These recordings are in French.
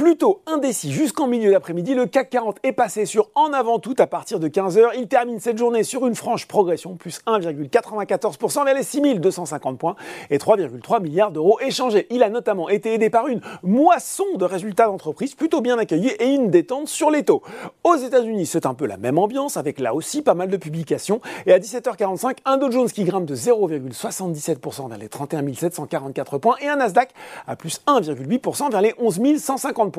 Plutôt indécis jusqu'en milieu d'après-midi, le CAC 40 est passé sur en avant tout à partir de 15h. Il termine cette journée sur une franche progression, plus 1,94% vers les 6250 points et 3,3 milliards d'euros échangés. Il a notamment été aidé par une moisson de résultats d'entreprise plutôt bien accueillis et une détente sur les taux. Aux États-Unis, c'est un peu la même ambiance avec là aussi pas mal de publications. Et à 17h45, un Dow Jones qui grimpe de 0,77% vers les 31 744 points et un Nasdaq à plus 1,8% vers les 11 150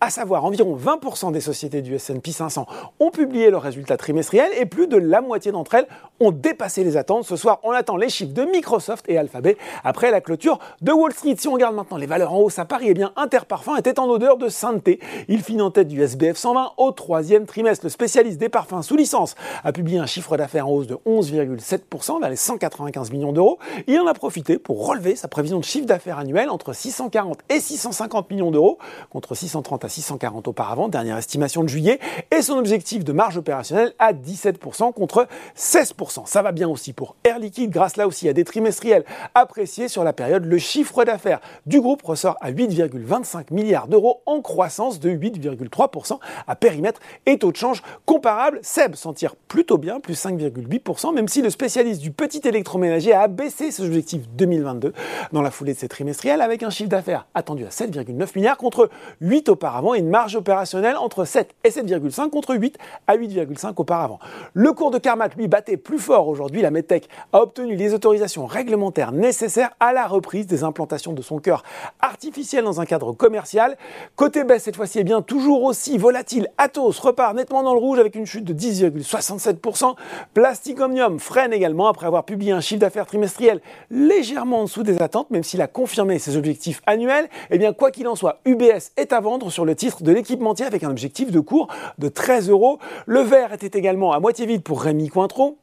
à savoir environ 20% des sociétés du S&P 500 ont publié leurs résultats trimestriels et plus de la moitié d'entre elles ont dépassé les attentes. Ce soir, on attend les chiffres de Microsoft et Alphabet après la clôture de Wall Street. Si on regarde maintenant les valeurs en hausse à Paris, eh bien Interparfum était en odeur de sainteté. Il finit en tête du SBF 120 au troisième trimestre. Le spécialiste des parfums sous licence a publié un chiffre d'affaires en hausse de 11,7% vers les 195 millions d'euros. Il en a profité pour relever sa prévision de chiffre d'affaires annuel entre 640 et 650 millions d'euros contre 630 à 640 auparavant, dernière estimation de juillet, et son objectif de marge opérationnelle à 17% contre 16%. Ça va bien aussi pour Air Liquide, grâce là aussi à des trimestriels appréciés sur la période. Le chiffre d'affaires du groupe ressort à 8,25 milliards d'euros en croissance de 8,3% à périmètre et taux de change comparable. Seb s'en tire plutôt bien, plus 5,8%, même si le spécialiste du petit électroménager a abaissé ses objectifs 2022 dans la foulée de ces trimestriels avec un chiffre d'affaires attendu à 7,9 milliards contre 8 auparavant et une marge opérationnelle entre 7 et 7,5 contre 8 à 8,5 auparavant. Le cours de Carmat, lui, battait plus fort aujourd'hui. La Medtech a obtenu les autorisations réglementaires nécessaires à la reprise des implantations de son cœur artificiel dans un cadre commercial. Côté baisse, cette fois-ci, est bien toujours aussi volatile. Atos repart nettement dans le rouge avec une chute de 10,67%. Plastic Omnium freine également après avoir publié un chiffre d'affaires trimestriel légèrement en dessous des attentes, même s'il a confirmé ses objectifs annuels. Eh bien, quoi qu'il en soit, UBS est à vendre sur le titre de l'équipementier avec un objectif de cours de 13 euros. Le verre était également à moitié vide pour Rémi Cointreau.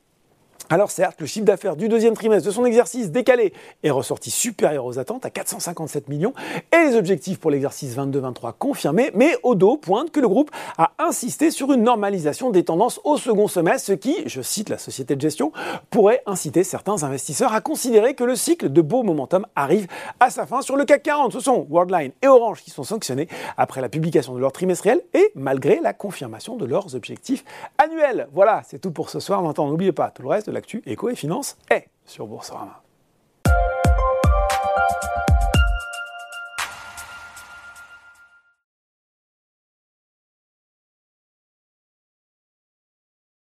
Alors certes, le chiffre d'affaires du deuxième trimestre de son exercice décalé est ressorti supérieur aux attentes à 457 millions et les objectifs pour l'exercice 22-23 confirmés, mais Odo pointe que le groupe a insisté sur une normalisation des tendances au second semestre, ce qui, je cite la société de gestion, pourrait inciter certains investisseurs à considérer que le cycle de beau momentum arrive à sa fin. Sur le CAC 40, ce sont Worldline et Orange qui sont sanctionnés après la publication de leur trimestriel et malgré la confirmation de leurs objectifs annuels. Voilà, c'est tout pour ce soir. Maintenant, n'oubliez pas tout le reste l'actu éco et finance est sur Boursorama.